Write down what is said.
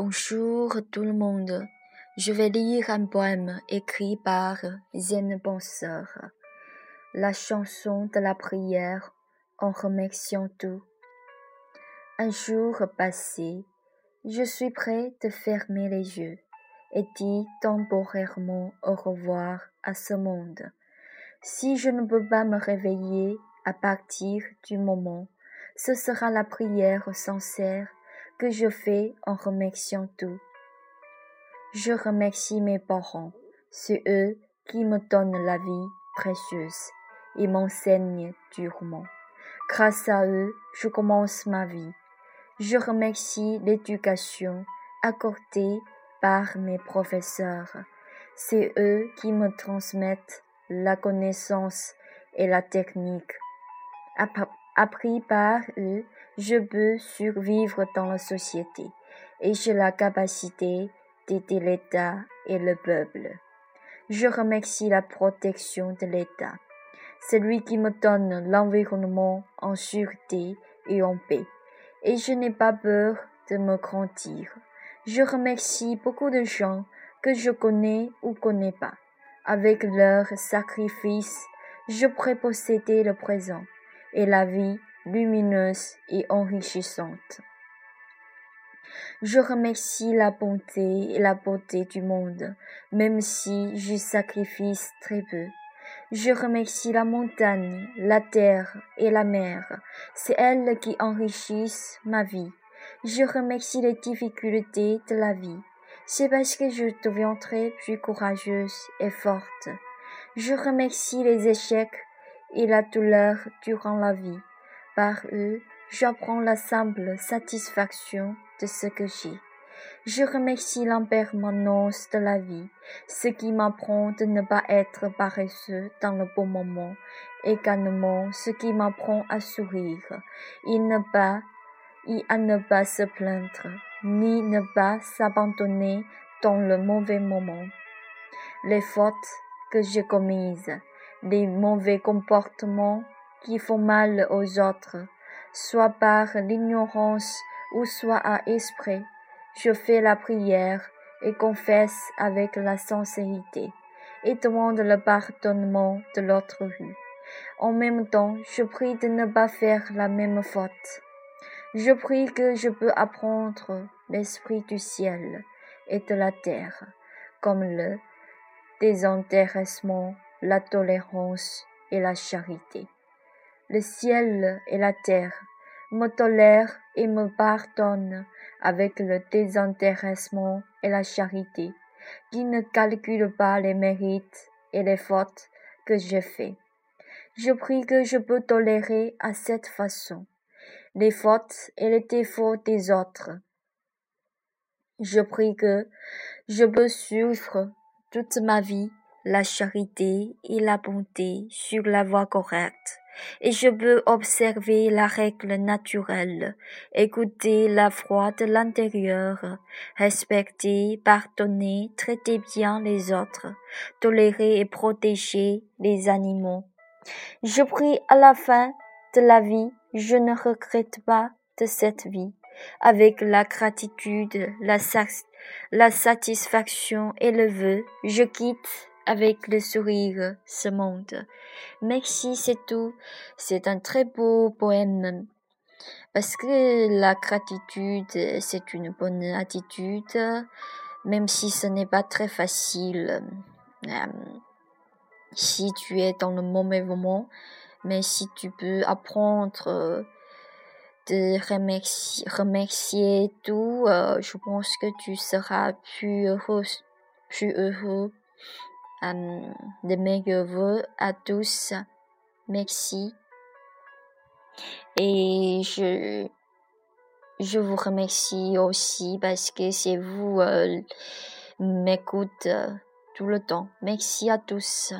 Bonjour tout le monde. Je vais lire un poème écrit par Zen Penseur. La chanson de la prière en remerciant tout. Un jour passé, je suis prêt de fermer les yeux et dire temporairement au revoir à ce monde. Si je ne peux pas me réveiller à partir du moment, ce sera la prière sincère que je fais en remerciant tout. Je remercie mes parents, c'est eux qui me donnent la vie précieuse et m'enseignent durement. Grâce à eux, je commence ma vie. Je remercie l'éducation accordée par mes professeurs. C'est eux qui me transmettent la connaissance et la technique. Appris par eux, je peux survivre dans la société et j'ai la capacité d'aider l'État et le peuple. Je remercie la protection de l'État. C'est lui qui me donne l'environnement en sûreté et en paix. Et je n'ai pas peur de me grandir. Je remercie beaucoup de gens que je connais ou connais pas. Avec leur sacrifice, je pourrais posséder le présent et la vie lumineuse et enrichissante. Je remercie la bonté et la beauté du monde, même si j'y sacrifie très peu. Je remercie la montagne, la terre et la mer. C'est elles qui enrichissent ma vie. Je remercie les difficultés de la vie. C'est parce que je deviendrai plus courageuse et forte. Je remercie les échecs et la douleur durant la vie. Par eux, j'apprends la simple satisfaction de ce que j'ai. Je remercie l'impermanence de la vie, ce qui m'apprend de ne pas être paresseux dans le bon moment, également ce qui m'apprend à sourire, et ne pas, et à ne pas se plaindre, ni ne pas s'abandonner dans le mauvais moment. Les fautes que j'ai commises, les mauvais comportements qui font mal aux autres, soit par l'ignorance ou soit à esprit. Je fais la prière et confesse avec la sincérité et demande le pardonnement de l'autre rue. En même temps, je prie de ne pas faire la même faute. Je prie que je peux apprendre l'esprit du ciel et de la terre, comme le désintéressement, la tolérance et la charité. Le ciel et la terre me tolèrent et me pardonnent avec le désintéressement et la charité, qui ne calculent pas les mérites et les fautes que j'ai fait. Je prie que je peux tolérer à cette façon les fautes et les défauts des autres. Je prie que je peux suivre toute ma vie la charité et la bonté sur la voie correcte, et je peux observer la règle naturelle, écouter la foi de l'intérieur, respecter, pardonner, traiter bien les autres, tolérer et protéger les animaux. Je prie à la fin de la vie, je ne regrette pas de cette vie. Avec la gratitude, la, la satisfaction et le vœu, je quitte avec le sourire ce monde. Merci, c'est tout. C'est un très beau poème. Parce que la gratitude, c'est une bonne attitude, même si ce n'est pas très facile. Euh, si tu es dans le mauvais moment, mais si tu peux apprendre de remercier, tout, euh, je pense que tu seras plus heureux de meilleurs voeux à tous. Merci. Et je, je vous remercie aussi parce que c'est vous euh, m'écoute tout le temps. Merci à tous.